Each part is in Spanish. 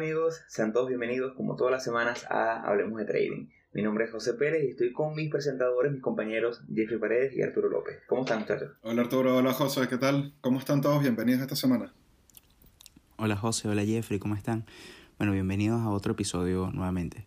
Hola, ¿qué tal amigos? Sean todos bienvenidos como todas las semanas a Hablemos de Trading. Mi nombre es José Pérez y estoy con mis presentadores, mis compañeros Jeffrey Paredes y Arturo López. ¿Cómo están muchachos? Hola Arturo, hola José, ¿qué tal? ¿Cómo están todos? Bienvenidos esta semana. Hola José, hola Jeffrey, ¿cómo están? Bueno, bienvenidos a otro episodio nuevamente.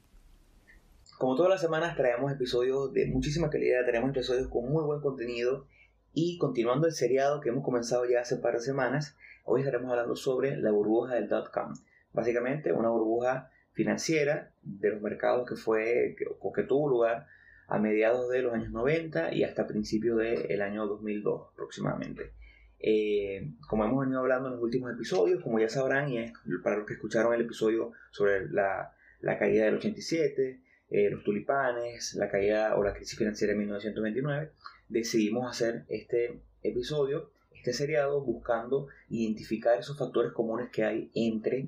Como todas las semanas traemos episodios de muchísima calidad, tenemos episodios con muy buen contenido y continuando el seriado que hemos comenzado ya hace par de semanas, hoy estaremos hablando sobre la burbuja del dot-com. Básicamente una burbuja financiera de los mercados que fue que tuvo lugar a mediados de los años 90 y hasta principios del año 2002 aproximadamente. Eh, como hemos venido hablando en los últimos episodios, como ya sabrán, y para los que escucharon el episodio sobre la, la caída del 87, eh, los tulipanes, la caída o la crisis financiera de 1929, decidimos hacer este episodio, este seriado, buscando identificar esos factores comunes que hay entre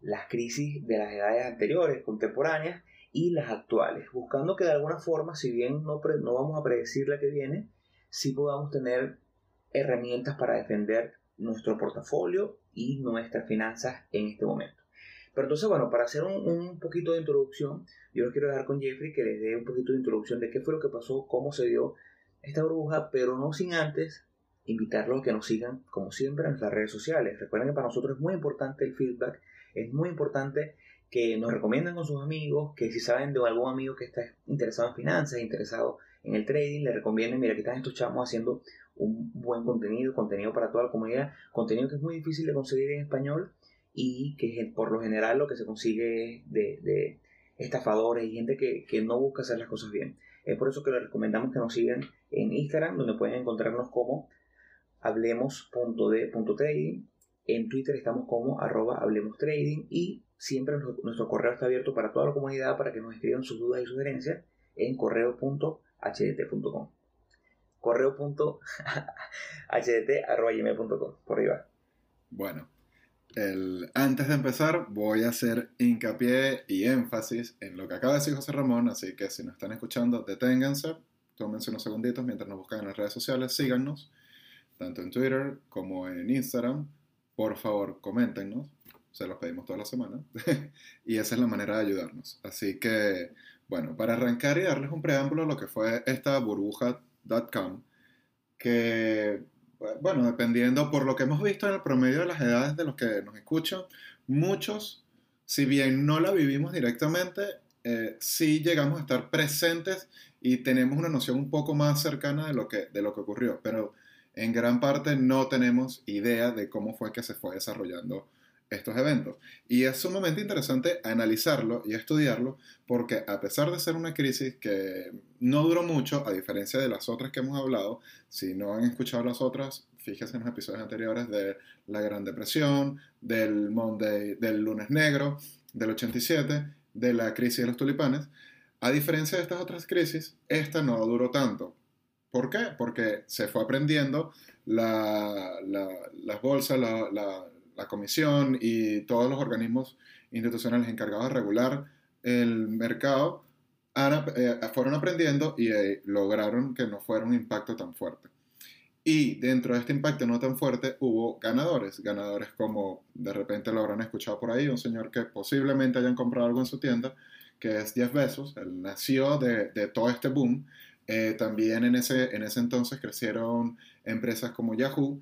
las crisis de las edades anteriores, contemporáneas, y las actuales, buscando que de alguna forma, si bien no, no vamos a predecir la que viene, sí podamos tener herramientas para defender nuestro portafolio y nuestras finanzas en este momento. Pero entonces, bueno, para hacer un, poquito de introducción, yo les quiero dejar con Jeffrey que les dé un poquito de introducción de qué fue lo que pasó, cómo se dio esta burbuja, pero no sin antes invitarlos a que nos sigan, como siempre, en nuestras redes sociales. Recuerden que para nosotros es muy importante el feedback es muy importante que nos recomienden con sus amigos, que si saben de algún amigo que está interesado en finanzas, interesado en el trading, le recomienden, mira, aquí están estos chamos haciendo un buen contenido, contenido para toda la comunidad, contenido que es muy difícil de conseguir en español y que por lo general lo que se consigue de, de estafadores y gente que, que, no busca hacer las cosas bien. Es por eso que les recomendamos que nos sigan en Instagram, donde pueden encontrarnos como hablemos.de.trading en Twitter estamos como arroba Hablemos Trading y siempre nuestro, correo está abierto para toda la comunidad para que nos escriban sus dudas y sugerencias en correo.hdt.com. Correo.hdt.com. Por ahí va. Bueno, antes de empezar voy a hacer hincapié y énfasis en lo que acaba de decir José Ramón, así que si nos están escuchando, deténganse, tómense unos segunditos mientras nos buscan en las redes sociales, síganos, tanto en Twitter como en Instagram por favor, coméntenos. Se los pedimos toda la semana. y esa es la manera de ayudarnos. Así que, bueno, para arrancar y darles un preámbulo a lo que fue esta burbuja.com, que, bueno, dependiendo por lo que hemos visto en el promedio de las edades de los que nos escuchan, muchos, si bien no la vivimos directamente, eh, sí llegamos a estar presentes y tenemos una noción un poco más cercana de lo que, de lo que ocurrió. Pero en gran parte no tenemos idea de cómo fue que se fue desarrollando estos eventos. Y es sumamente interesante analizarlo y estudiarlo porque a pesar de ser una crisis que no duró mucho, a diferencia de las otras que hemos hablado, si no han escuchado las otras, fíjense en los episodios anteriores de la Gran Depresión, del Monday, del lunes negro, del 87, de la crisis de los tulipanes, a diferencia de estas otras crisis, esta no duró tanto. ¿Por qué? Porque se fue aprendiendo la, las bolsas, la, la, comisión y todos los organismos institucionales encargados de regular el mercado eh, fueron aprendiendo y eh, lograron que no fuera un impacto tan fuerte. Y dentro de este impacto no tan fuerte hubo ganadores, ganadores como de repente lo habrán escuchado por ahí, un señor que posiblemente hayan comprado algo en su tienda, que es Jeff Bezos, él nació de, de todo este boom eh, también en ese, en ese entonces crecieron empresas como Yahoo.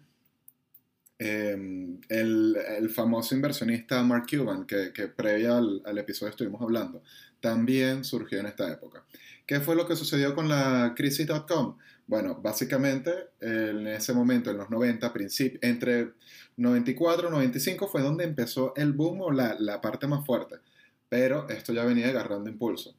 Em, el, el, famoso inversionista Mark Cuban, que, que previa al, episodio estuvimos hablando, también surgió en esta época. ¿Qué fue lo que sucedió con la crisis.com? Bueno, básicamente en ese momento, en los 90, entre 94 y 95 fue donde empezó el boom o la, la parte más fuerte, pero esto ya venía agarrando impulso.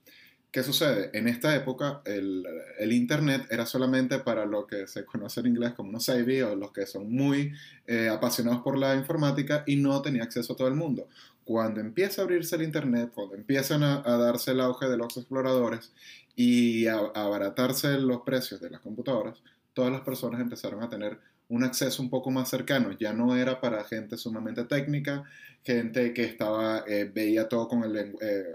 ¿Qué sucede? En esta época el, Internet era solamente para lo que se conoce en inglés como unos savvy o los que son muy eh, apasionados por la informática y no tenía acceso a todo el mundo. Cuando empieza a abrirse el Internet, cuando empiezan a, a darse el auge de los exploradores y a, a abaratarse los precios de las computadoras, todas las personas empezaron a tener un acceso un poco más cercano. Ya no era para gente sumamente técnica, gente que estaba, eh, veía todo con, el, eh,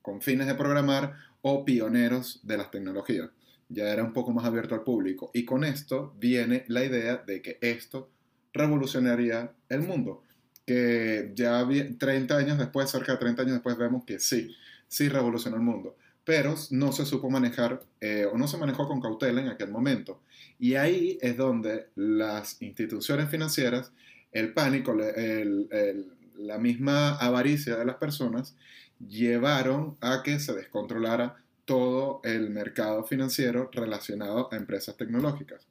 con fines de programar o pioneros de las tecnologías. Ya era un poco más abierto al público. Y con esto viene la idea de que esto revolucionaría el mundo. que ya 30 años después, cerca de 30 años después, vemos que sí, sí revolucionó el mundo, pero no se supo manejar eh, o no se manejó con cautela en aquel momento. Y ahí es donde las instituciones financieras, el pánico, la misma avaricia de las personas, llevaron a que se descontrolara todo el mercado financiero relacionado a empresas tecnológicas.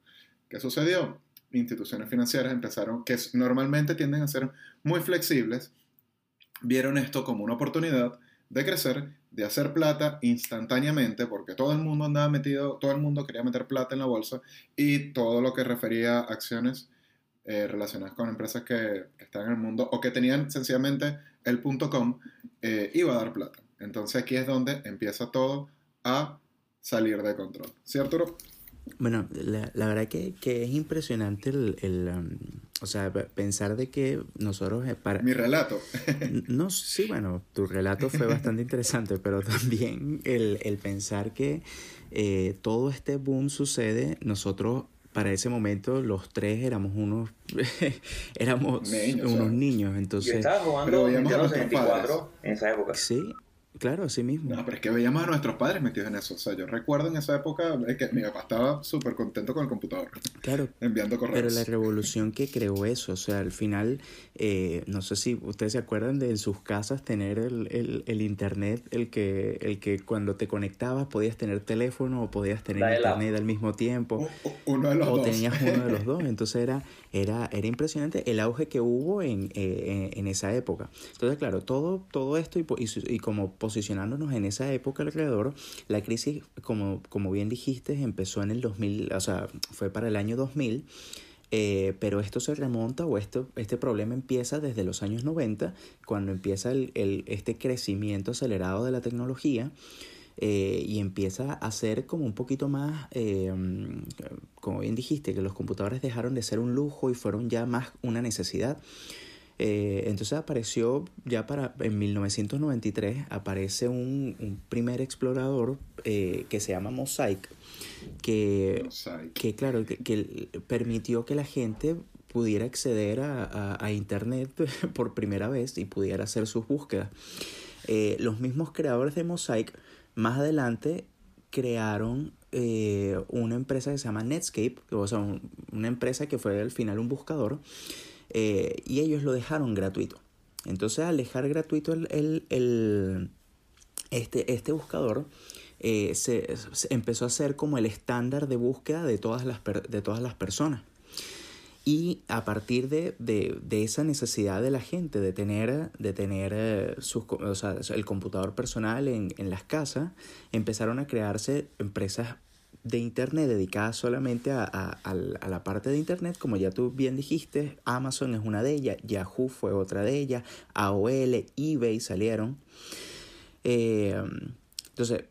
¿Qué sucedió? instituciones financieras empezaron, que normalmente tienden a ser muy flexibles, vieron esto como una oportunidad de crecer, de hacer plata instantáneamente, porque todo el mundo andaba metido, todo el mundo quería meter plata en la bolsa y todo lo que refería a acciones eh, relacionadas con empresas que, están en el mundo o que tenían sencillamente el punto com, eh, iba a dar plata. Entonces aquí es donde empieza todo a salir de control. ¿Cierto, Arturo? Bueno, la, la verdad que, que, es impresionante el, el um, o sea, pensar de que nosotros eh, para... Mi relato. no, sí, bueno, tu relato fue bastante interesante, pero también el, el pensar que eh, todo este boom sucede, nosotros para ese momento los tres éramos unos éramos unos niños entonces yo estaba jugando Nintendo 64 en esa época. Sí Claro, así mismo. No, pero es que veíamos a nuestros padres metidos en eso. O sea, yo recuerdo en esa época que mi papá estaba súper contento con el computador. Claro. enviando correos. Pero la revolución que creó eso, o sea, al final, eh, no sé si ustedes se acuerdan de en sus casas tener el, el, el, internet, el que, el que cuando te conectabas podías tener teléfono o podías tener internet al mismo tiempo. O, uno de los o dos. tenías uno de los dos. Entonces era, era, era impresionante el auge que hubo en, eh, en, esa época. Entonces, claro, todo, todo esto y, y, y como posicionándonos en esa época alrededor, la crisis, como, como bien dijiste, empezó en el 2000, o sea, fue para el año 2000. Eh, pero esto se remonta o esto, este problema empieza desde los años 90, cuando empieza el, el, este crecimiento acelerado de la tecnología eh, y empieza a ser como un poquito más, eh, como bien dijiste, que los computadores dejaron de ser un lujo y fueron ya más una necesidad. Eh, entonces apareció ya para, en 1993, aparece un, un primer explorador eh, que se llama Mosaic, que, Mosaic. que claro, que, que, permitió que la gente pudiera acceder a, a, a, Internet por primera vez y pudiera hacer sus búsquedas. Eh, los mismos creadores de Mosaic más adelante crearon eh, una empresa que se llama Netscape, o sea, un, una empresa que fue al final un buscador, eh, y ellos lo dejaron gratuito. Entonces, al dejar gratuito el, el, este, este buscador, eh, se, se, empezó a ser como el estándar de búsqueda de todas las, de todas las personas. Y a partir de, de, esa necesidad de la gente de tener, de tener eh, sus, o sea, el computador personal en, en las casas, empezaron a crearse empresas de Internet dedicadas solamente a, a, a, la parte de Internet, como ya tú bien dijiste, Amazon es una de ellas, Yahoo fue otra de ellas, AOL, eBay salieron. Eh, entonces,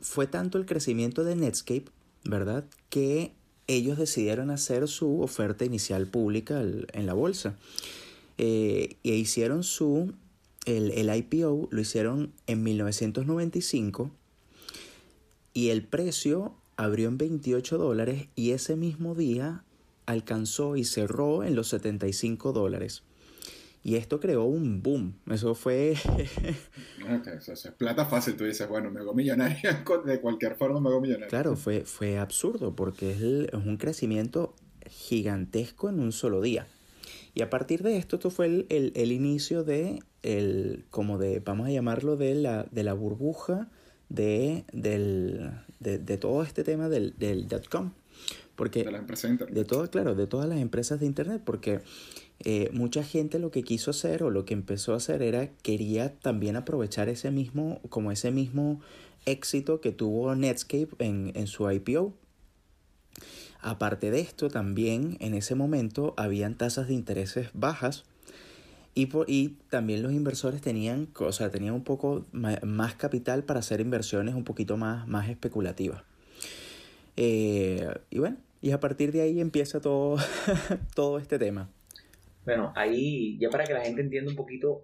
fue tanto el crecimiento de Netscape, ¿verdad? Que ellos decidieron hacer su oferta inicial pública en la bolsa. Eh, e hicieron su, el, el IPO, lo hicieron en 1995 y el precio abrió en 28 dólares y ese mismo día alcanzó y cerró en los 75 dólares. Y esto creó un boom. Eso fue. okay, eso es plata fácil. Tú dices, bueno, me hago millonaria. De cualquier forma me hago millonaria. Claro, fue, fue absurdo porque es, el, es un crecimiento gigantesco en un solo día. Y a partir de esto, esto fue el, el, el inicio de, el, como de, vamos a llamarlo, de la, de la burbuja de, del, de, de todo este tema del, del .com. Porque de la empresa de internet. De todo, claro, de todas las empresas de internet, porque eh, mucha gente lo que quiso hacer o lo que empezó a hacer era quería también aprovechar ese mismo, como ese mismo éxito que tuvo Netscape en, en su IPO. Aparte de esto, también en ese momento habían tasas de intereses bajas y, por, y también los inversores tenían, o sea, tenían un poco más capital para hacer inversiones un poquito más, más especulativas. Eh, y bueno, y a partir de ahí empieza todo, todo este tema. Bueno, ahí ya para que la gente entienda un poquito,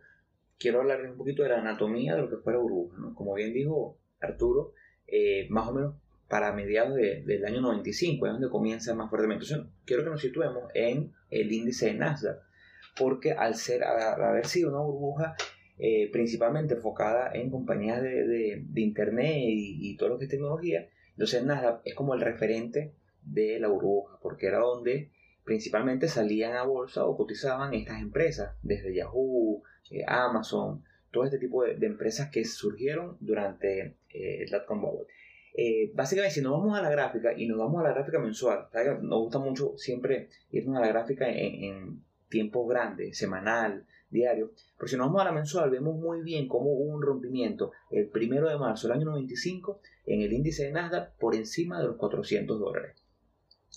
quiero hablarles un poquito de la anatomía de lo que fue la burbuja. ¿no? Como bien dijo Arturo, eh, más o menos para mediados de, del año 95 es donde comienza más fuertemente. Entonces, quiero que nos situemos en el índice de Nasdaq. porque al, ser, haber sido una burbuja eh, principalmente enfocada en compañías de, de, Internet y, y, todo lo que es tecnología, entonces nada, es como el referente de la burbuja, porque era donde principalmente salían a bolsa o cotizaban estas empresas, desde Yahoo, eh, Amazon, todo este tipo de, empresas que surgieron durante eh, el dotcom bubble. Eh, básicamente, si nos vamos a la gráfica y nos vamos a la gráfica mensual, nos gusta mucho siempre irnos a la gráfica en, en tiempo grande, semanal, diario, pero si nos vamos a la mensual, vemos muy bien cómo hubo un rompimiento el primero de marzo del año 95 en el índice de Nasdaq por encima de los 400 dólares.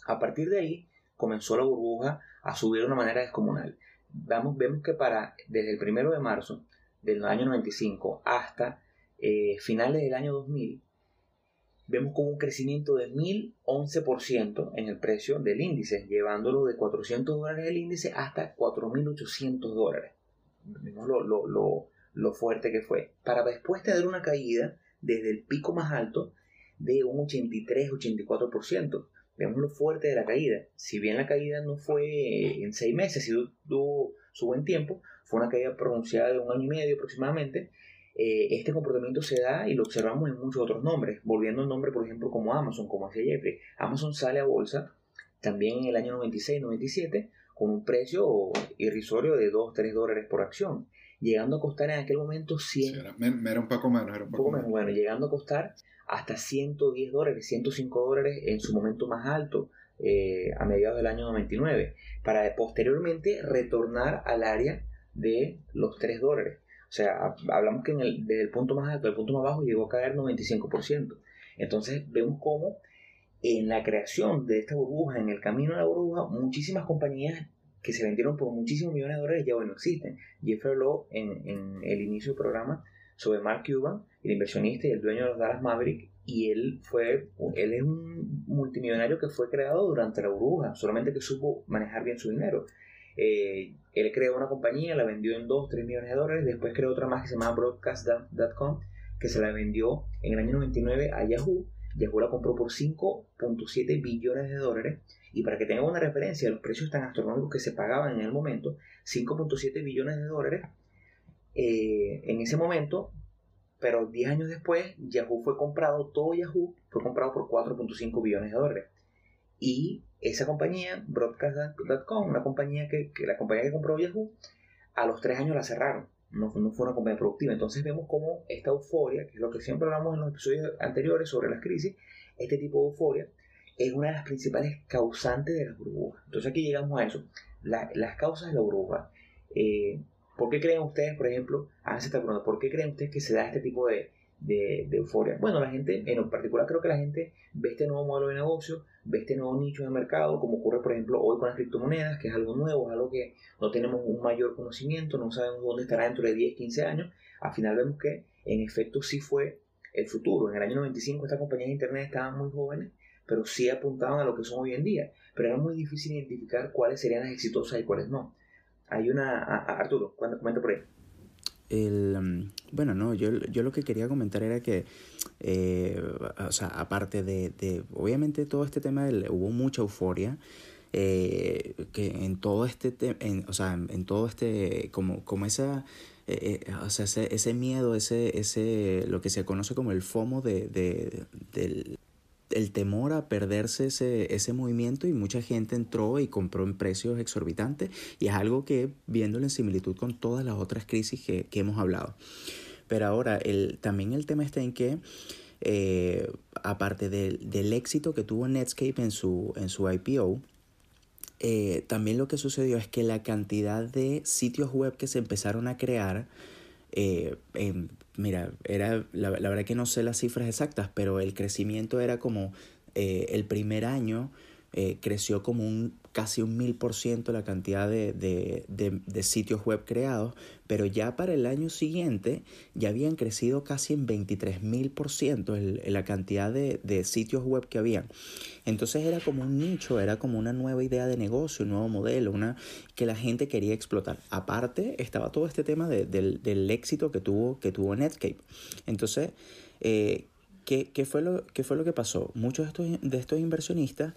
A partir de ahí comenzó la burbuja a subir de una manera descomunal. Vemos que para desde el primero de marzo del año 95 hasta eh, finales del año 2000, vemos como un crecimiento de 1011% en el precio del índice, llevándolo de 400 dólares el índice hasta 4.800 dólares. Vemos lo, fuerte que fue. Para después tener una caída desde el pico más alto de un 83-84%. Vemos lo fuerte de la caída. Si bien la caída no fue en seis meses, si tuvo su buen tiempo, fue una caída pronunciada de un año y medio aproximadamente. Eh, este comportamiento se da y lo observamos en muchos otros nombres, volviendo al nombre, por ejemplo, como Amazon, como hacía Jeffrey. Amazon sale a bolsa también en el año 96-97 con un precio irrisorio de 2-3 dólares por acción, llegando a costar en aquel momento 100. era, un poco menos, era un poco, menos. Bueno, llegando a costar hasta 110 dólares, 105 dólares en su momento más alto. Eh, a mediados del año 99, para posteriormente retornar al área de los 3 dólares. O sea, hablamos que en el, desde el punto más alto al punto más bajo llegó a caer 95%. Entonces vemos cómo en la creación de esta burbuja, en el camino de la burbuja, muchísimas compañías que se vendieron por muchísimos millones de dólares ya hoy no existen. Jeffrey en, en el inicio del programa sobre Mark Cuban, el inversionista y el dueño de los Dallas Mavericks, y él fue, él es un multimillonario que fue creado durante la burbuja, solamente que supo manejar bien su dinero. Eh, él creó una compañía, la vendió en 2, 3 millones de dólares, después creó otra más que se llama Broadcast.com, que se la vendió en el año 99 a Yahoo. Yahoo la compró por 5.7 billones de dólares. Y para que tengan una referencia, los precios tan astronómicos que se pagaban en el momento, 5.7 billones de dólares, eh, en ese momento, pero 10 años después, Yahoo fue comprado, todo Yahoo fue comprado por 4.5 billones de dólares. Y esa compañía, Broadcast.com, una compañía que, la compañía que compró Yahoo, a los tres años la cerraron. No, no, fue una compañía productiva. Entonces vemos cómo esta euforia, que es lo que siempre hablamos en los episodios anteriores sobre las crisis, este tipo de euforia es una de las principales causantes de la burbuja. Entonces aquí llegamos a eso. las causas de la burbuja. Eh, ¿Por qué creen ustedes, por ejemplo, háganse esta pregunta, ¿por qué creen ustedes que se da este tipo de, de, euforia. Bueno, la gente, en particular creo que la gente ve este nuevo modelo de negocio, ve este nuevo nicho de mercado, como ocurre por ejemplo hoy con las criptomonedas, que es algo nuevo, es algo que no tenemos un mayor conocimiento, no sabemos dónde estará dentro de 10, 15 años. Al final vemos que en efecto sí fue el futuro. En el año 95 estas compañías de Internet estaban muy jóvenes, pero sí apuntaban a lo que son hoy en día. Pero era muy difícil identificar cuáles serían las exitosas y cuáles no. Hay una... Arturo, comenta por ahí. El, mm, bueno, no, yo, yo lo que quería comentar era que, eh, o sea, aparte de, de, obviamente todo este tema, del, hubo mucha euforia, eh, que en todo este, en, o sea, en, todo este, como, como esa, eh, o sea, ese, ese miedo, ese, ese, lo que se conoce como el FOMO de, de, del, el temor a perderse ese, ese movimiento y mucha gente entró y compró en precios exorbitantes y es algo que viéndolo en similitud con todas las otras crisis que, hemos hablado. Pero ahora, el, también el tema está en que, eh, aparte del, del, éxito que tuvo Netscape en su, en su IPO, eh, también lo que sucedió es que la cantidad de sitios web que se empezaron a crear eh, mira, era, la, la, verdad que no sé las cifras exactas, pero el crecimiento era como eh, el primer año eh, creció como un casi un mil por ciento la cantidad de, de, de, sitios web creados, pero ya para el año siguiente ya habían crecido casi en 23 mil por ciento la cantidad de, sitios web que habían. Entonces era como un nicho, era como una nueva idea de negocio, un nuevo modelo, una que la gente quería explotar. Aparte estaba todo este tema del, del, éxito que tuvo, que tuvo Netscape. Entonces, eh, ¿qué, fue lo, ¿qué fue lo que pasó? Muchos de estos, de estos inversionistas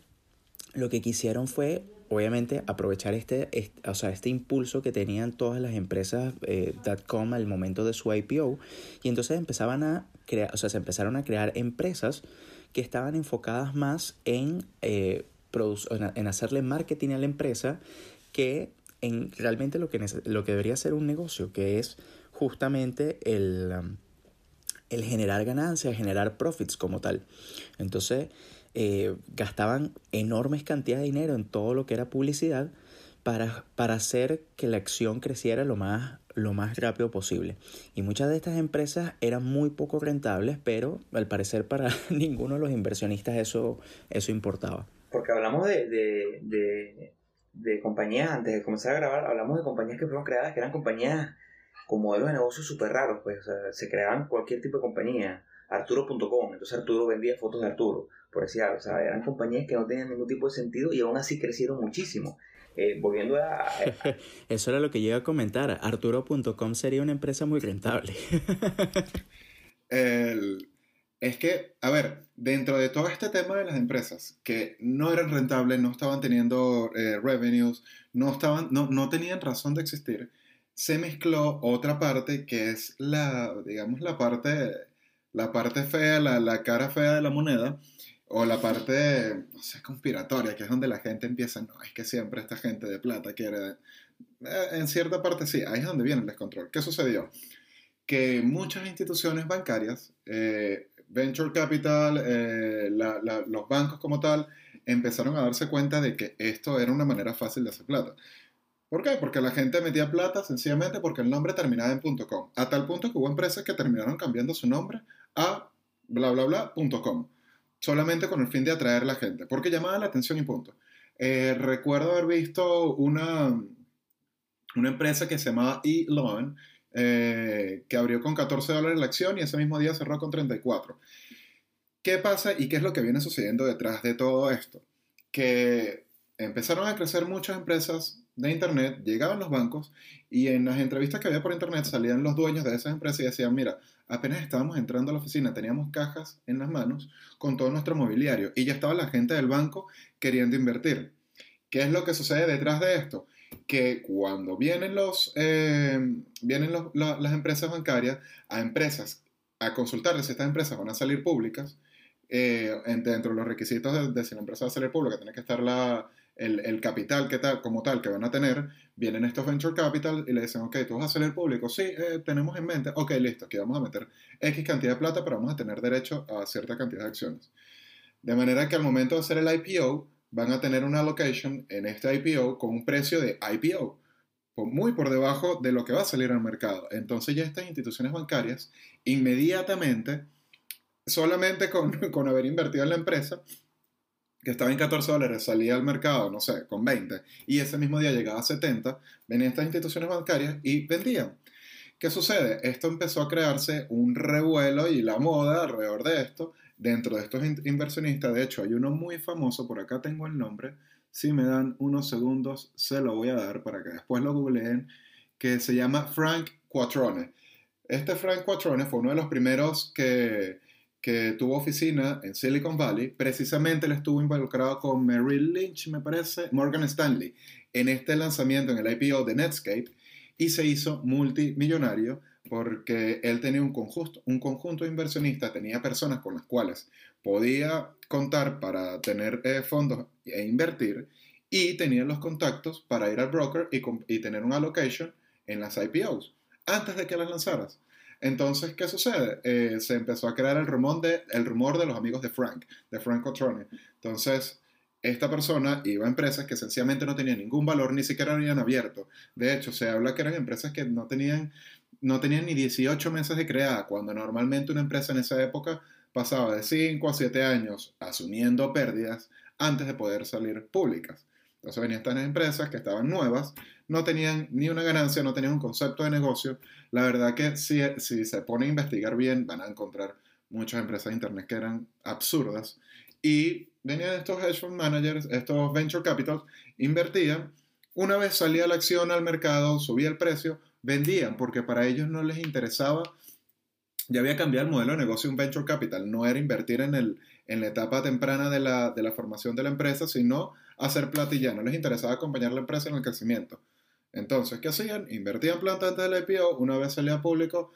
lo que quisieron fue obviamente aprovechar este, este, o sea, este impulso que tenían todas las empresas eh, .com al momento de su IPO y entonces empezaban a crear, o sea, se empezaron a crear empresas que estaban enfocadas más en, eh, en hacerle marketing a la empresa que en realmente lo que, lo que debería ser un negocio, que es justamente el, um, el generar ganancias, generar profits como tal. Entonces, eh, gastaban enormes cantidades de dinero en todo lo que era publicidad para, para hacer que la acción creciera lo más, lo más rápido posible. Y muchas de estas empresas eran muy poco rentables, pero al parecer para ninguno de los inversionistas eso, eso importaba. Porque hablamos de, de, de, compañías, antes de comenzar a grabar, hablamos de compañías que fueron creadas, que eran compañías con modelos de negocios súper raros, pues, se creaban cualquier tipo de compañía, Arturo.com, entonces Arturo vendía fotos de Arturo, por decir algo, o sea, eran compañías que no tenían ningún tipo de sentido y aún así crecieron muchísimo. Eh, volviendo a... Eso era lo que yo iba a comentar, Arturo.com sería una empresa muy rentable. Es que, a ver, dentro de todo este tema de las empresas que no eran rentables, no estaban teniendo eh, revenues, no, estaban, no, no tenían razón de existir, se mezcló otra parte que es la, digamos, la parte, la parte fea, la, la cara fea de la moneda, o la parte, no sé, conspiratoria, que es donde la gente empieza, no, es que siempre esta gente de plata quiere... Eh, en cierta parte sí, ahí es donde viene el descontrol. ¿Qué sucedió? Que muchas instituciones bancarias, eh, Venture Capital, eh, los bancos como tal, empezaron a darse cuenta de que esto era una manera fácil de hacer plata. ¿Por qué? Porque la gente metía plata sencillamente porque el nombre terminaba en .com. A tal punto que hubo empresas que terminaron cambiando su nombre a bla bla bla .com. Solamente con el fin de atraer a la gente. Porque llamaba la atención y punto. Eh, recuerdo haber visto una, una empresa que se llamaba E-Loan, eh, que abrió con 14 dólares la acción y ese mismo día cerró con 34. ¿Qué pasa y qué es lo que viene sucediendo detrás de todo esto? Que empezaron a crecer muchas empresas de Internet, llegaban los bancos y en las entrevistas que había por Internet salían los dueños de esas empresas y decían, mira, apenas estábamos entrando a la oficina, teníamos cajas en las manos con todo nuestro mobiliario y ya estaba la gente del banco queriendo invertir. ¿Qué es lo que sucede detrás de esto? Que cuando vienen, los, eh, vienen las empresas bancarias a empresas a consultarles si estas empresas van a salir públicas, eh, dentro de los requisitos de, de si la empresa va a salir pública, tiene que estar la, el, capital que tal, como tal que van a tener, vienen estos venture capital y le dicen, ok, tú vas a hacer el público, sí, eh, tenemos en mente, ok, listo, aquí vamos a meter X cantidad de plata, pero vamos a tener derecho a cierta cantidad de acciones. De manera que al momento de hacer el IPO, van a tener una allocation en este IPO con un precio de IPO, muy por debajo de lo que va a salir al mercado. Entonces ya estas instituciones bancarias, inmediatamente, solamente con, con haber invertido en la empresa, que estaba en 14 dólares, salía al mercado, no sé, con 20, y ese mismo día llegaba a 70, venían estas instituciones bancarias y vendían. ¿Qué sucede? Esto empezó a crearse un revuelo y la moda alrededor de esto, dentro de estos inversionistas. De hecho, hay uno muy famoso, por acá tengo el nombre, si me dan unos segundos se lo voy a dar para que después lo googleen, que se llama Frank Quattrone. Este Frank Quattrone fue uno de los primeros que que tuvo oficina en Silicon Valley, precisamente él estuvo involucrado con Merrill Lynch, me parece, Morgan Stanley, en este lanzamiento, en el IPO de Netscape, y se hizo multimillonario porque él tenía un conjunto, un conjunto de inversionistas, tenía personas con las cuales podía contar para tener eh, fondos e invertir, y tenía los contactos para ir al broker y, y tener un allocation en las IPOs, antes de que las lanzaras. Entonces, ¿qué sucede? Eh, se empezó a crear el rumor, de, los amigos de Frank, de Frank Cotrone. Entonces, esta persona iba a empresas que sencillamente no tenían ningún valor, ni siquiera habían abierto. De hecho, se habla que eran empresas que no tenían, no tenían ni 18 meses de creada, cuando normalmente una empresa en esa época pasaba de 5 a 7 años asumiendo pérdidas antes de poder salir públicas. Entonces venían estas empresas que estaban nuevas, no tenían ni una ganancia, no tenían un concepto de negocio. La verdad que si, si se pone a investigar bien, van a encontrar muchas empresas de Internet que eran absurdas. Y venían estos hedge fund managers, estos venture capitals, invertían. Una vez salía la acción al mercado, subía el precio, vendían, porque para ellos no les interesaba ya había cambiado el modelo de negocio un venture capital. No era invertir en, el, en la etapa temprana de la, de la, formación de la empresa, sino hacer plata y ya, no les interesaba acompañar la empresa en el crecimiento. Entonces, ¿qué hacían? Invertían plata antes del IPO, una vez salía público,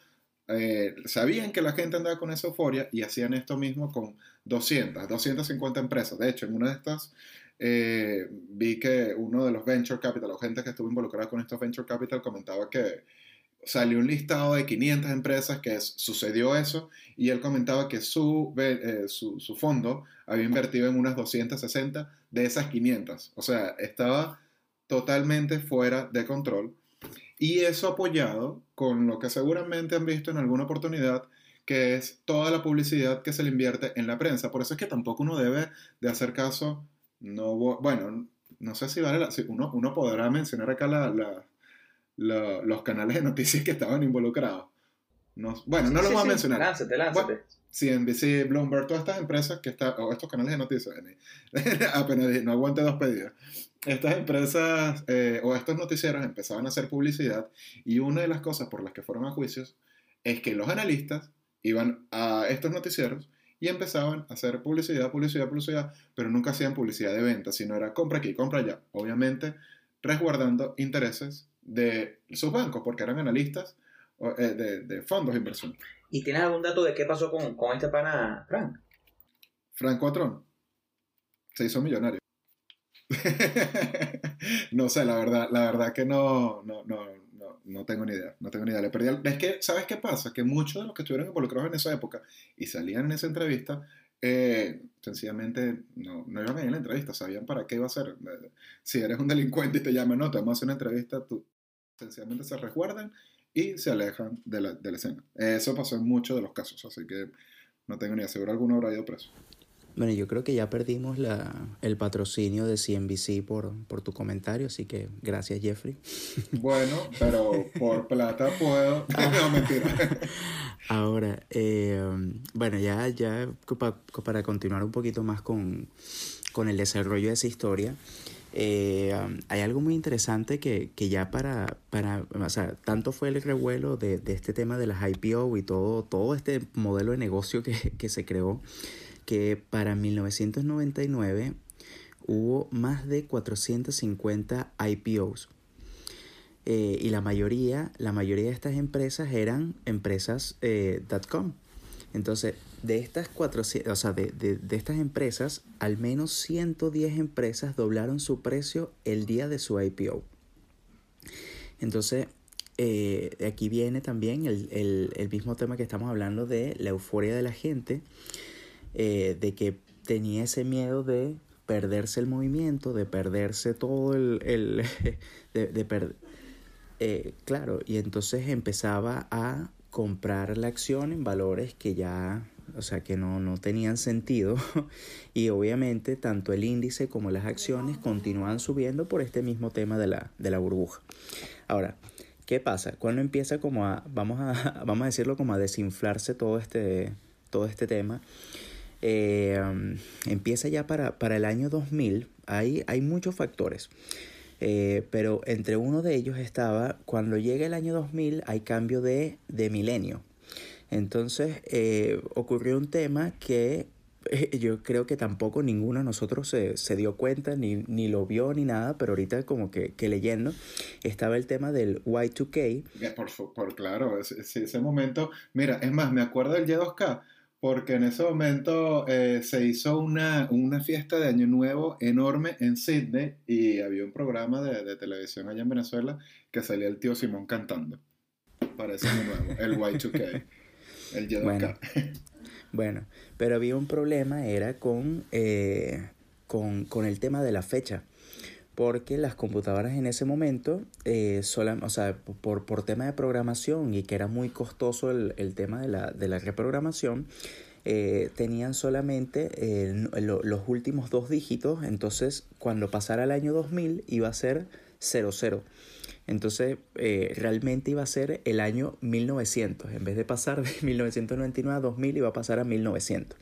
eh, sabían que la gente andaba con esa euforia y hacían esto mismo con 200, 250 empresas. De hecho, en una de estas eh, vi que uno de los venture capital, o gente que estuvo involucrada con estos venture capital, comentaba que salió un listado de 500 empresas que sucedió eso y él comentaba que su, eh, su, su, fondo había invertido en unas 260 de esas 500. O sea, estaba totalmente fuera de control. Y eso apoyado con lo que seguramente han visto en alguna oportunidad, que es toda la publicidad que se le invierte en la prensa. Por eso es que tampoco uno debe de hacer caso, no, bueno, no sé si vale la, uno, uno podrá mencionar acá la, los canales de noticias que estaban involucrados. No, bueno, no lo voy a mencionar. Lánzate, lánzate. CNBC, Bloomberg, todas estas empresas que están, o estos canales de noticias, apenas no aguante dos pedidos. Estas empresas eh, o estos noticieros empezaban a hacer publicidad y una de las cosas por las que fueron a juicios es que los analistas iban a estos noticieros y empezaban a hacer publicidad, publicidad, publicidad, pero nunca hacían publicidad de venta, sino era compra aquí, compra allá. Obviamente resguardando intereses de sus bancos, porque eran analistas de, de fondos de inversión. ¿Y tienes algún dato de qué pasó con, con este pana Frank? Frank Cuatrón. Se hizo millonario. no sé, la verdad, la verdad que no, no, no, no, no tengo ni idea. No tengo ni idea. Le perdí Es que, ¿sabes qué pasa? Que muchos de los que estuvieron involucrados en esa época y salían en esa entrevista, eh, sencillamente no, no iban a ir a la entrevista, sabían para qué iba a ser. Si eres un delincuente y te llaman, no, te vamos a hacer una entrevista, tú sencillamente se resguardan y se alejan de la, de la escena. Eso pasó en muchos de los casos, así que no tengo ni aseguro alguno habrá ido preso. Bueno, yo creo que ya perdimos la, el patrocinio de CNBC por, por tu comentario, así que gracias, Jeffrey. Bueno, pero por plata puedo. no, mentira. Ahora, eh, bueno, ya, ya para continuar un poquito más con, con el desarrollo de esa historia, eh, hay algo muy interesante que, que, ya para, para, o sea, tanto fue el revuelo de, de, este tema de las IPO y todo, todo este modelo de negocio que, que se creó, que para 1999 hubo más de 450 IPOs. Eh, y la mayoría, la mayoría de estas empresas eran empresas eh, .com. Entonces, de estas, cuatro, o sea, de, de, de, estas empresas, al menos 110 empresas doblaron su precio el día de su IPO. Entonces, eh, aquí viene también el, el, el, mismo tema que estamos hablando de la euforia de la gente, eh, de que tenía ese miedo de perderse el movimiento, de perderse todo el... el de, de per, eh, claro, y entonces empezaba a comprar la acción en valores que ya, o sea, que no, no tenían sentido. y obviamente tanto el índice como las acciones continúan subiendo por este mismo tema de la, de la burbuja. Ahora, ¿qué pasa? Cuando empieza como a, vamos a, vamos a decirlo como a desinflarse todo este, todo este tema, eh, empieza ya para, para el año 2000, hay, hay muchos factores. Eh, pero entre uno de ellos estaba, cuando llega el año 2000 hay cambio de, de milenio. Entonces eh, ocurrió un tema que eh, yo creo que tampoco ninguno de nosotros se, se dio cuenta, ni, ni, lo vio, ni nada, pero ahorita como que, que leyendo estaba el tema del Y2K. Por, por claro, ese, ese momento, mira, es más, me acuerdo del Y2K porque en ese momento eh, se hizo una, una, fiesta de Año Nuevo enorme en Sydney y había un programa de, de, televisión allá en Venezuela que salía el tío Simón cantando para ese Año Nuevo, el Y2K, el y bueno, bueno, pero había un problema, era con, eh, con, con el tema de la fecha porque las computadoras en ese momento, eh, o sea, por, por tema de programación y que era muy costoso el, el tema de la, de la reprogramación, eh, tenían solamente eh, lo, los últimos dos dígitos, entonces cuando pasara el año 2000 iba a ser 00. Entonces eh, realmente iba a ser el año 1900, en vez de pasar de 1999 a 2000 iba a pasar a 1900.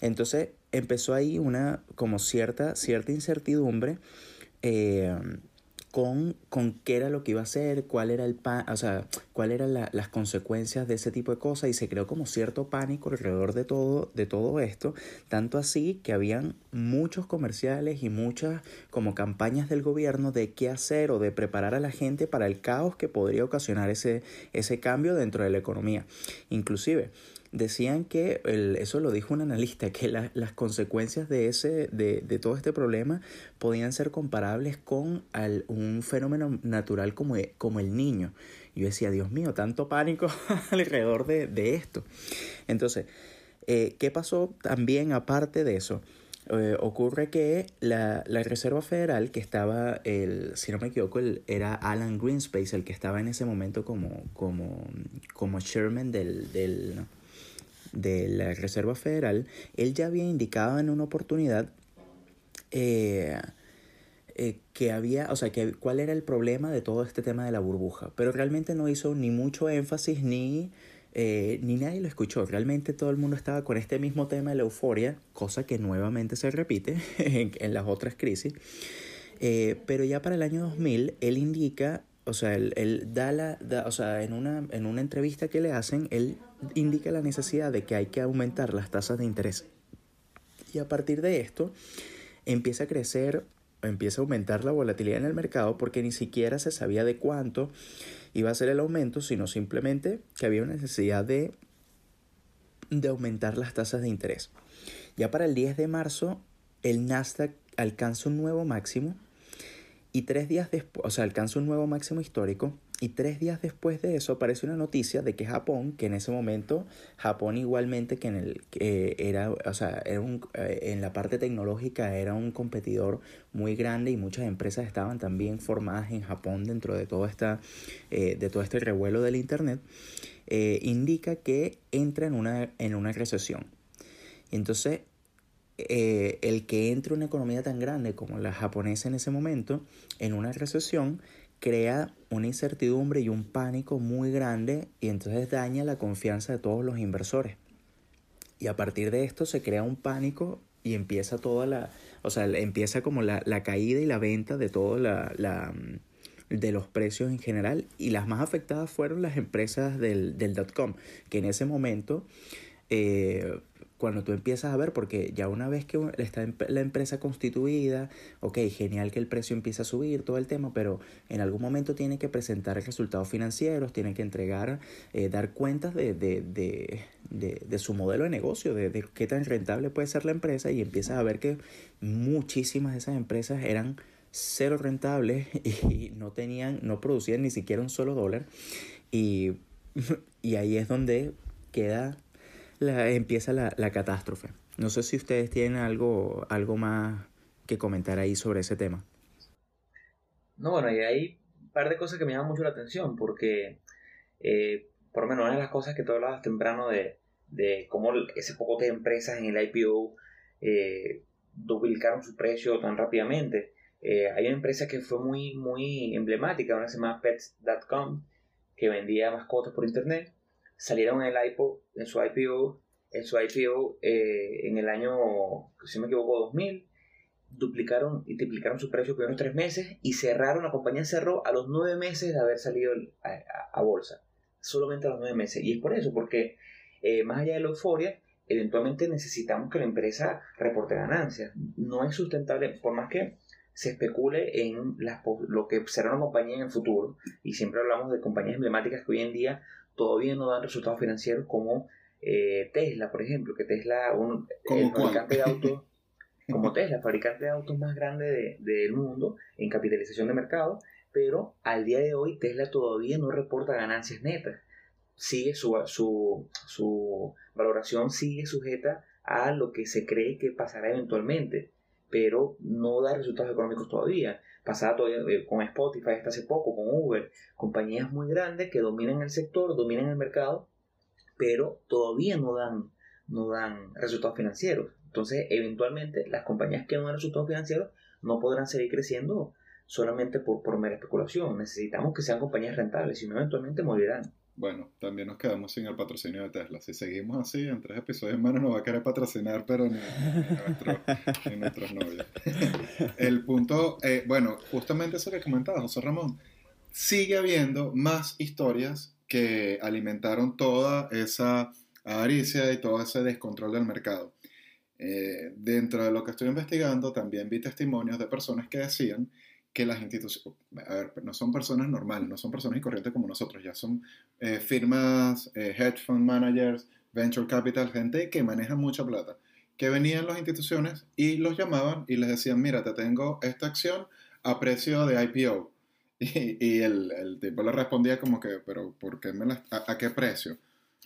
Entonces empezó ahí una como cierta, cierta incertidumbre eh, con, con qué era lo que iba a hacer, cuál era el pan, o sea, cuáles eran las consecuencias de ese tipo de cosas y se creó como cierto pánico alrededor de todo, de todo esto, tanto así que habían muchos comerciales y muchas como campañas del gobierno de qué hacer o de preparar a la gente para el caos que podría ocasionar ese, ese cambio dentro de la economía. Inclusive, decían que, el, eso lo dijo un analista, que las consecuencias de, ese, de, de, todo este problema podían ser comparables con al, un fenómeno natural como, como el niño. yo decía, Dios mío, tanto pánico alrededor de, de esto. Entonces, eh, ¿qué pasó también aparte de eso? Eh, ocurre que la, la, Reserva Federal, que estaba, el, si no me equivoco, el, era Alan Greenspace, el que estaba en ese momento como, como, como chairman del, del, de la Reserva Federal, él ya había indicado en una oportunidad eh, eh, que había, o sea, que cuál era el problema de todo este tema de la burbuja, pero realmente no hizo ni mucho énfasis ni, eh, ni nadie lo escuchó. Realmente todo el mundo estaba con este mismo tema de la euforia, cosa que nuevamente se repite en, las otras crisis. pero ya para el año 2000, él indica o sea, él, da la, o sea, en una, en una entrevista que le hacen, él indica la necesidad de que hay que aumentar las tasas de interés. Y a partir de esto, empieza a crecer, empieza a aumentar la volatilidad en el mercado porque ni siquiera se sabía de cuánto iba a ser el aumento, sino simplemente que había una necesidad de, de aumentar las tasas de interés. Ya para el 10 de marzo, el Nasdaq alcanza un nuevo máximo y tres días después, o sea, alcanza un nuevo máximo histórico. Y tres días después de eso aparece una noticia de que Japón, que en ese momento, Japón igualmente que en el que era, o sea, era un, eh, en la parte tecnológica era un competidor muy grande y muchas empresas estaban también formadas en Japón dentro de todo esta, eh, de todo este revuelo del internet, eh, indica que entra en una, en una recesión. Entonces eh, el que entre una economía tan grande como la japonesa en ese momento, en una recesión, crea una incertidumbre y un pánico muy grande y entonces daña la confianza de todos los inversores. Y a partir de esto se crea un pánico y empieza toda la, o sea, empieza como la, la caída y la venta de todo la, la, de los precios en general y las más afectadas fueron las empresas del, del dot com, que en ese momento eh, cuando tú empiezas a ver, porque ya una vez que está la empresa constituida, ok, genial que el precio empieza a subir, todo el tema, pero en algún momento tiene que presentar resultados financieros, tiene que entregar, eh, dar cuentas de, de, de, de, su modelo de negocio, de, qué tan rentable puede ser la empresa y empiezas a ver que muchísimas de esas empresas eran cero rentables y no tenían, no producían ni siquiera un solo dólar. Y, y ahí es donde queda empieza la, la, catástrofe. No sé si ustedes tienen algo, algo más que comentar ahí sobre ese tema. No, bueno, y hay un par de cosas que me llaman mucho la atención, porque eh, por lo menos una de las cosas que tú hablabas temprano de, de cómo ese poco de empresas en el IPO eh, duplicaron su precio tan rápidamente. Eh, hay una empresa que fue muy, muy emblemática, una que se llama Pets.com, que vendía mascotas por internet salieron en, el IPO, en su IPO, en su IPO eh, en el año, si me equivoco, 2000, duplicaron y triplicaron su precio en unos tres meses y cerraron, la compañía cerró a los nueve meses de haber salido a, bolsa, solamente a los nueve meses. Y es por eso, porque eh, más allá de la euforia, eventualmente necesitamos que la empresa reporte ganancias. No es sustentable, por más que se especule en las, lo que será una compañía en el futuro, y siempre hablamos de compañías emblemáticas que hoy en día todavía no dan resultados financieros como eh, Tesla, por ejemplo, que Tesla, un, el fabricante de autos, como Tesla, fabricante de autos más grande del mundo en capitalización de mercado, pero al día de hoy Tesla todavía no reporta ganancias netas. Sigue su, su, su valoración sigue sujeta a lo que se cree que pasará eventualmente, pero no da resultados económicos todavía pasaba todavía eh, con Spotify hasta hace poco, con Uber, compañías muy grandes que dominan el sector, dominan el mercado, pero todavía no dan, no dan resultados financieros. Entonces, eventualmente, las compañías que no dan resultados financieros no podrán seguir creciendo solamente por, por mera especulación. Necesitamos que sean compañías rentables, si no, eventualmente morirán. Bueno, también nos quedamos sin el patrocinio de Tesla. Si seguimos así, en tres episodios más nos va a querer patrocinar, pero ni, nuestros novios. el punto, eh, bueno, justamente eso que comentaba José Ramón, sigue habiendo más historias que alimentaron toda esa avaricia y todo ese descontrol del mercado. Eh, dentro de lo que estoy investigando, también vi testimonios de personas que decían que las instituciones, a ver, no son personas normales, no son personas corrientes como nosotros, ya son eh, firmas, eh, hedge fund managers, venture capital, gente que maneja mucha plata, que venían las instituciones y los llamaban y les decían, mira, te tengo esta acción a precio de IPO. Y, el, el, tipo le respondía como que, pero ¿por qué me la, a, qué precio?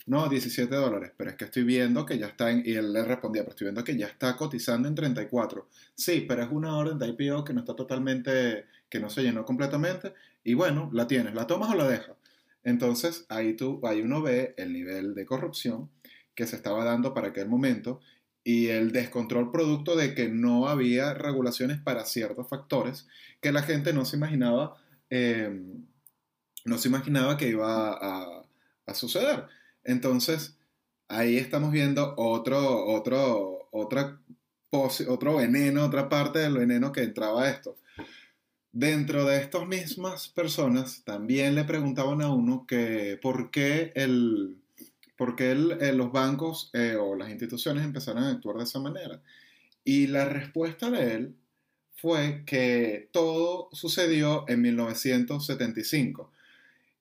No, 17 dólares, pero es que estoy viendo que ya está y él le respondía, pero estoy viendo que ya está cotizando en 34. Sí, pero es una orden de IPO que no está totalmente, que no se llenó completamente, y bueno, la tienes, la tomas o la dejas. Entonces, ahí, tú, ahí uno ve el nivel de corrupción que se estaba dando para aquel momento y el descontrol producto de que no había regulaciones para ciertos factores que la gente no se imaginaba, eh, no se imaginaba que iba a suceder. Entonces, ahí estamos viendo otro, otro, otra otro veneno, otra parte del veneno que entraba esto. Dentro de estas mismas personas también le preguntaban a uno que por qué, el, por qué eh, los bancos eh, o las instituciones empezaron a actuar de esa manera. Y la respuesta de él fue que todo sucedió en 1975.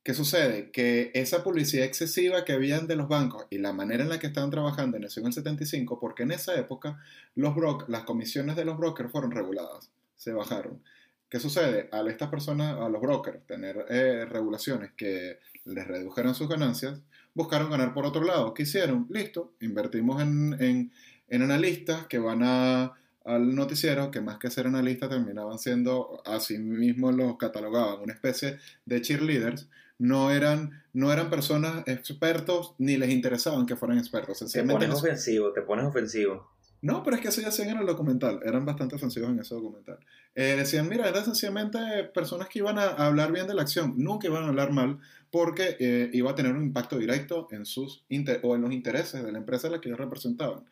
¿Qué sucede? Que esa publicidad excesiva que habían de los bancos y la manera en la que estaban trabajando nació en el 75 porque en esa época los las comisiones de los brokers fueron reguladas, se bajaron. ¿Qué sucede? Al estas personas, a los brokers, tener eh, regulaciones que les redujeran sus ganancias, buscaron ganar por otro lado. ¿Qué hicieron? Listo, invertimos en, en, en analistas que van a al noticiero que más que ser analistas terminaban siendo, así mismo los catalogaban, una especie de cheerleaders, no eran, no eran personas expertos ni les interesaban que fueran expertos. Te pones ofensivo, te pones ofensivo. No, pero es que eso ya hacían en el documental, eran bastante ofensivos en ese documental. Eh, decían, mira, eran sencillamente personas que iban a, hablar bien de la acción, nunca iban a hablar mal, porque eh, iba a tener un impacto directo en sus o en los intereses de la empresa a la que ellos representaban.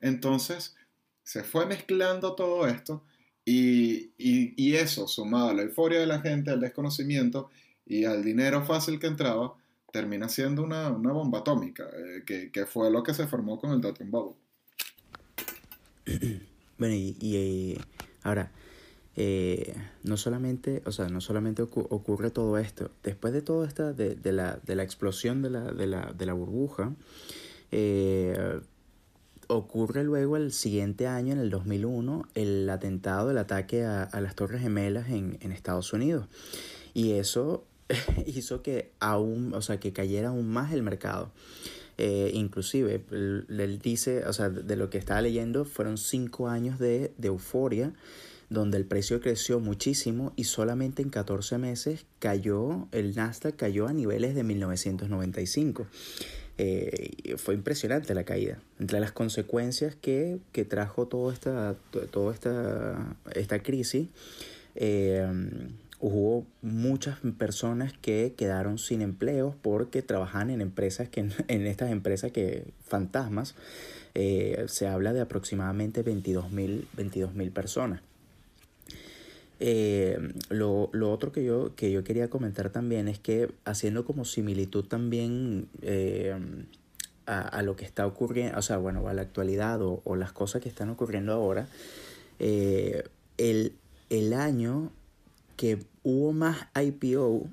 Entonces, se fue mezclando todo esto y, y, eso, sumado a la euforia de la gente, al desconocimiento y al dinero fácil que entraba, termina siendo una, una bomba atómica, eh, que, que, fue lo que se formó con el Datum Bubble. Bueno, y, y ahora, eh, no solamente, o sea, no solamente ocurre todo esto, después de todo esto, de, de, la, de la explosión de la, de la, la burbuja, eh, ocurre luego el siguiente año, en el 2001, el atentado, el ataque a, las Torres Gemelas en, en, Estados Unidos. Y eso hizo que aún, o sea, que cayera aún más el mercado. Eh, inclusive, él, dice, o sea, de lo que estaba leyendo, fueron cinco años de, de euforia donde el precio creció muchísimo y solamente en 14 meses cayó, el Nasdaq cayó a niveles de 1995. Eh, fue impresionante la caída. Entre las consecuencias que, que trajo toda esta, toda esta, esta crisis, eh, hubo muchas personas que quedaron sin empleos porque trabajan en empresas que en estas empresas que fantasmas eh, se habla de aproximadamente 22 mil personas. Eh, lo, lo, otro que yo, que yo quería comentar también es que haciendo como similitud también eh, a, a, lo que está ocurriendo, o sea, bueno, a la actualidad o, o las cosas que están ocurriendo ahora, el, el año que hubo más IPO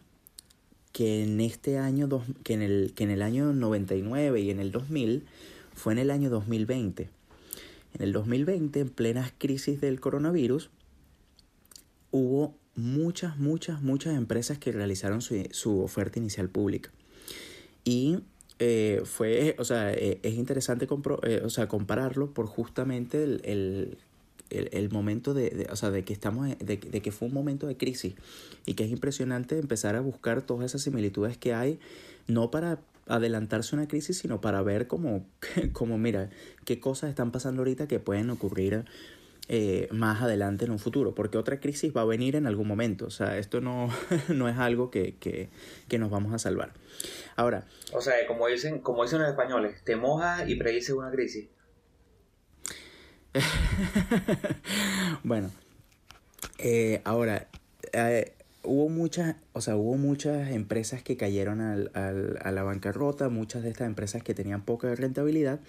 que en este año, dos, que, en el, que en el año 99 y en el 2000 fue en el año 2020. En el 2020, en plenas crisis del coronavirus, hubo muchas, muchas, muchas empresas que realizaron su, su oferta inicial pública. Y eh, fue, o sea, eh, es interesante compro, eh, o sea, compararlo por justamente el, el, el, el momento de, de, o sea, de que estamos, de, de, que fue un momento de crisis y que es impresionante empezar a buscar todas esas similitudes que hay, no para adelantarse una crisis, sino para ver cómo, cómo, mira, qué cosas están pasando ahorita que pueden ocurrir eh, más adelante en un futuro, porque otra crisis va a venir en algún momento. O sea, esto no, no es algo que, que, que, nos vamos a salvar. Ahora. O sea, como dicen, como dicen los españoles, te mojas y predices una crisis. bueno, eh, ahora, eh, hubo muchas, o sea, hubo muchas empresas que cayeron a la bancarrota, muchas de estas empresas que tenían poca rentabilidad.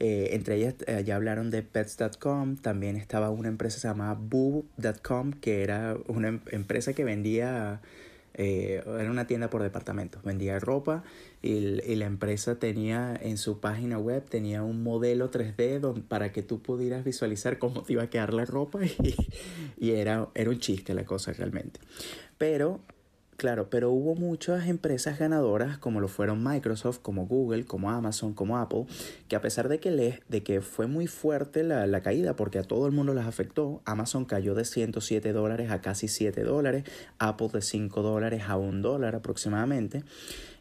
Eh, entre ellas ya hablaron de pets.com, también estaba una empresa llamada boo.com, que era una em, empresa que vendía era una tienda por departamentos, vendía ropa y, la empresa tenía en su página web tenía un modelo 3D donde, para que tú pudieras visualizar cómo te iba a quedar la ropa y, era, era un chiste la cosa realmente. Pero Claro, pero hubo muchas empresas ganadoras como lo fueron Microsoft, como Google, como Amazon, como Apple, que a pesar de que, le, de que fue muy fuerte la, la, caída porque a todo el mundo las afectó, Amazon cayó de 107 dólares a casi 7 dólares, Apple de 5 dólares a 1 dólar aproximadamente.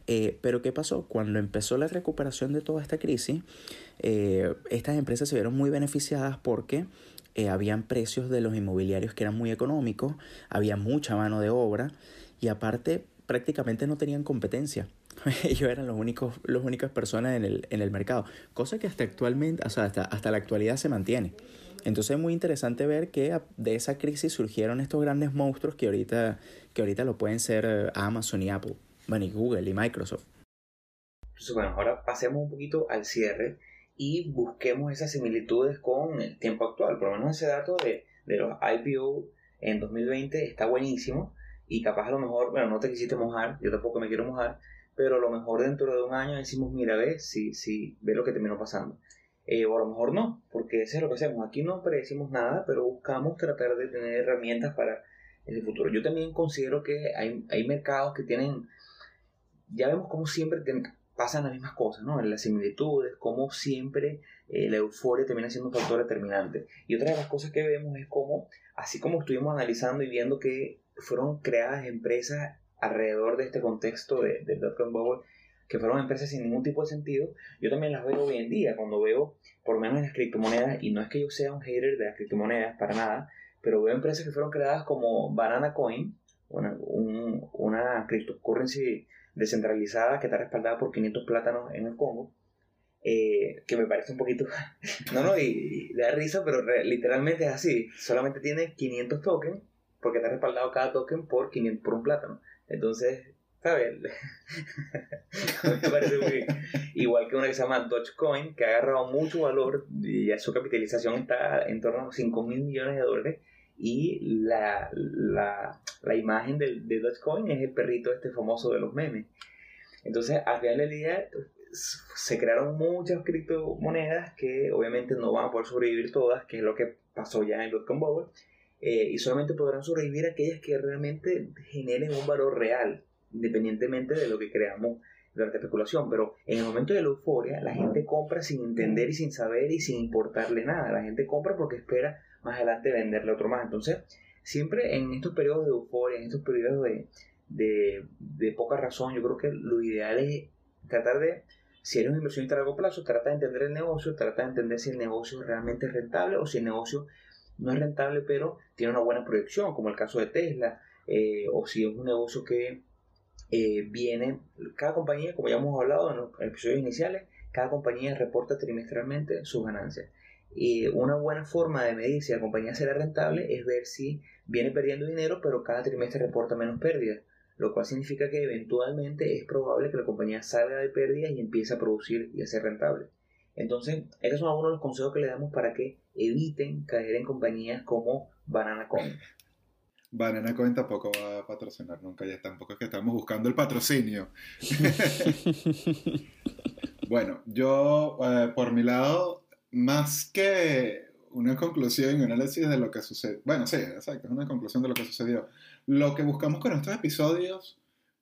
Eh, pero ¿qué pasó? Cuando empezó la recuperación de toda esta crisis, eh, estas empresas se vieron muy beneficiadas porque eh, habían precios de los inmobiliarios que eran muy económicos, había mucha mano de obra y aparte prácticamente no tenían competencia. Ellos eran los únicos, las únicas personas en el, en el mercado, cosa que hasta actualmente, o sea, hasta, hasta la actualidad se mantiene. Entonces es muy interesante ver que de esa crisis surgieron estos grandes monstruos que ahorita, que ahorita lo pueden ser eh, Amazon y Apple, bueno, y Google y Microsoft. Entonces, bueno, ahora pasemos un poquito al cierre y busquemos esas similitudes con el tiempo actual. Por lo menos ese dato de, de los IPO en 2020 está buenísimo y capaz a lo mejor, bueno, no te quisiste mojar, yo tampoco me quiero mojar, pero a lo mejor dentro de un año decimos, mira, ve, si, si, ve lo que terminó pasando. Eh, o a lo mejor no, porque eso es lo que hacemos. Aquí no predecimos nada, pero buscamos tratar de tener herramientas para el futuro. Yo también considero que hay, hay mercados que tienen, ya vemos como siempre pasan las mismas cosas, ¿no? Las similitudes, como siempre eh, la euforia termina siendo un factor determinante. Y otra de las cosas que vemos es como, así como estuvimos analizando y viendo que fueron creadas empresas alrededor de este contexto de, del dot-com bubble, que fueron empresas sin ningún tipo de sentido, yo también las veo hoy en día, cuando veo, por lo menos en las criptomonedas, y no es que yo sea un hater de las criptomonedas, para nada, pero veo empresas que fueron creadas como Banana Coin, una, un, una cryptocurrency descentralizada que está respaldada por 500 plátanos en el Congo, eh, que me parece un poquito... no, no, y, y da risa, pero re, literalmente es así, solamente tiene 500 tokens porque está respaldado cada token por, 500, por un plátano. Entonces, ¿sabes? me parece muy bien. Igual que una que se llama Dogecoin, que ha agarrado mucho valor y su capitalización está en torno a 5 mil millones de dólares. Y la, la, la imagen de, de Dogecoin es el perrito este famoso de los memes. Entonces, al final del día, se crearon muchas criptomonedas que obviamente no van a poder sobrevivir todas, que es lo que pasó ya en el dotcom bubble eh, y solamente podrán sobrevivir aquellas que realmente generen un valor real, independientemente de lo que creamos durante la especulación. Pero en el momento de la euforia, la gente compra sin entender y sin saber y sin importarle nada. La gente compra porque espera más adelante venderle otro más. Entonces, siempre en estos periodos de euforia, en estos periodos de, de, de poca razón, yo creo que lo ideal es tratar de si eres un inversionista a largo plazo, trata de entender el negocio, trata de entender si el negocio realmente es rentable o si el negocio no es rentable, pero tiene una buena proyección, como el caso de Tesla, eh, o si es un negocio que eh, viene, cada compañía, como ya hemos hablado en los episodios iniciales, cada compañía reporta trimestralmente sus ganancias. Y una buena forma de medir si la compañía será rentable es ver si viene perdiendo dinero, pero cada trimestre reporta menos pérdidas, lo cual significa que eventualmente es probable que la compañía salga de pérdidas y empiece a producir y a ser rentable. Entonces, estos son algunos de los consejos que le damos para que eviten caer en compañías como Banana Coin. Banana Coin tampoco va a patrocinar nunca, ya tampoco es que estamos buscando el patrocinio. bueno, yo eh, por mi lado, más que una conclusión y un análisis de lo que sucede, bueno, sí, exacto, es una conclusión de lo que sucedió. Lo que buscamos con estos episodios,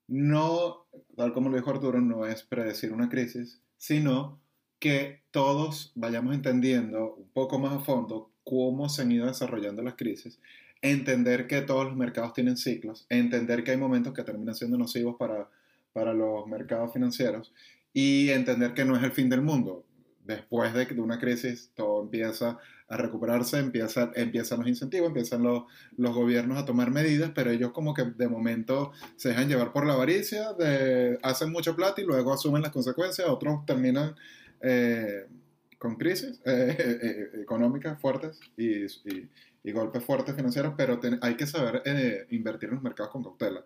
no, tal como lo dijo Arturo, no es predecir una crisis, sino que todos vayamos entendiendo un poco más a fondo cómo se han ido desarrollando las crisis, entender que todos los mercados tienen ciclos, entender que hay momentos que terminan siendo nocivos para, para los mercados financieros y entender que no es el fin del mundo. Después de, de una crisis todo empieza a recuperarse, empieza, empiezan los incentivos, empiezan los, los gobiernos a tomar medidas, pero ellos como que de momento se dejan llevar por la avaricia, de, hacen mucho plata y luego asumen las consecuencias, otros terminan eh, con crisis eh, eh, económicas fuertes y, y, y, golpes fuertes financieros, pero ten, hay que saber invertir en los mercados con cautela.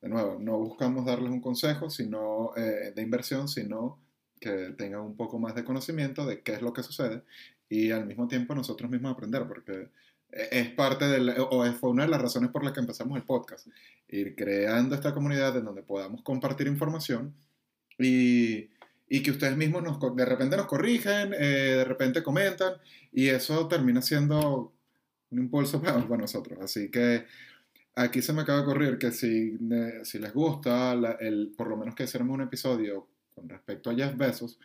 De nuevo, no buscamos darles un consejo sino, de inversión, sino que tengan un poco más de conocimiento de qué es lo que sucede y al mismo tiempo nosotros mismos aprender, porque es parte del, o fue una de las razones por las que empezamos el podcast, ir creando esta comunidad en donde podamos compartir información y, y que ustedes mismos nos, de repente nos corrigen, eh, de repente comentan y eso termina siendo un impulso para, nosotros. Así que aquí se me acaba de ocurrir que si, si les gusta, el, por lo menos que hiciéramos un episodio con respecto a Jeff Bezos,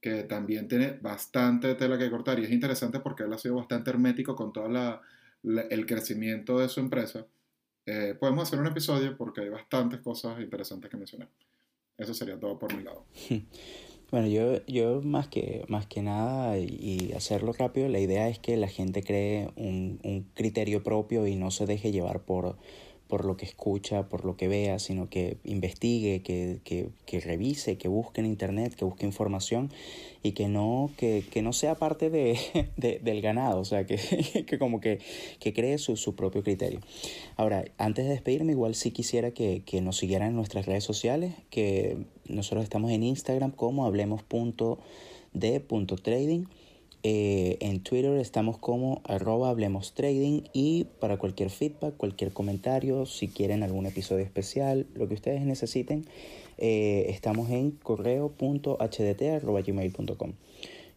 que también tiene bastante tela que cortar y es interesante porque él ha sido bastante hermético con todo la, la, el crecimiento de su empresa. Eh, podemos hacer un episodio porque hay bastantes cosas interesantes que mencionar. Eso sería todo por mi lado. Bueno, yo, yo más, que, más que nada, y hacerlo rápido, la idea es que la gente cree un, un criterio propio y no se deje llevar por, por lo que escucha, por lo que vea, sino que investigue, que, que, que revise, que busque en internet, que busque información y que no, que, que no sea parte de, de, del ganado, o sea, que, como que cree su, su, propio criterio. Ahora, antes de despedirme, igual sí quisiera que, que nos siguieran en nuestras redes sociales, que nosotros estamos en Instagram como hablemos.de.trading. Eh, en Twitter estamos como arroba hablemos trading y para cualquier feedback, cualquier comentario, si quieren algún episodio especial, lo que ustedes necesiten, eh, estamos en correo.hdt.gmail.com.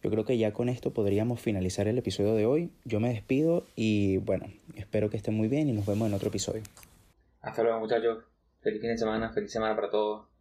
Yo creo que ya con esto podríamos finalizar el episodio de hoy. Yo me despido y bueno, espero que estén muy bien y nos vemos en otro episodio. Hasta luego muchachos. Feliz fin de semana, feliz semana para todos.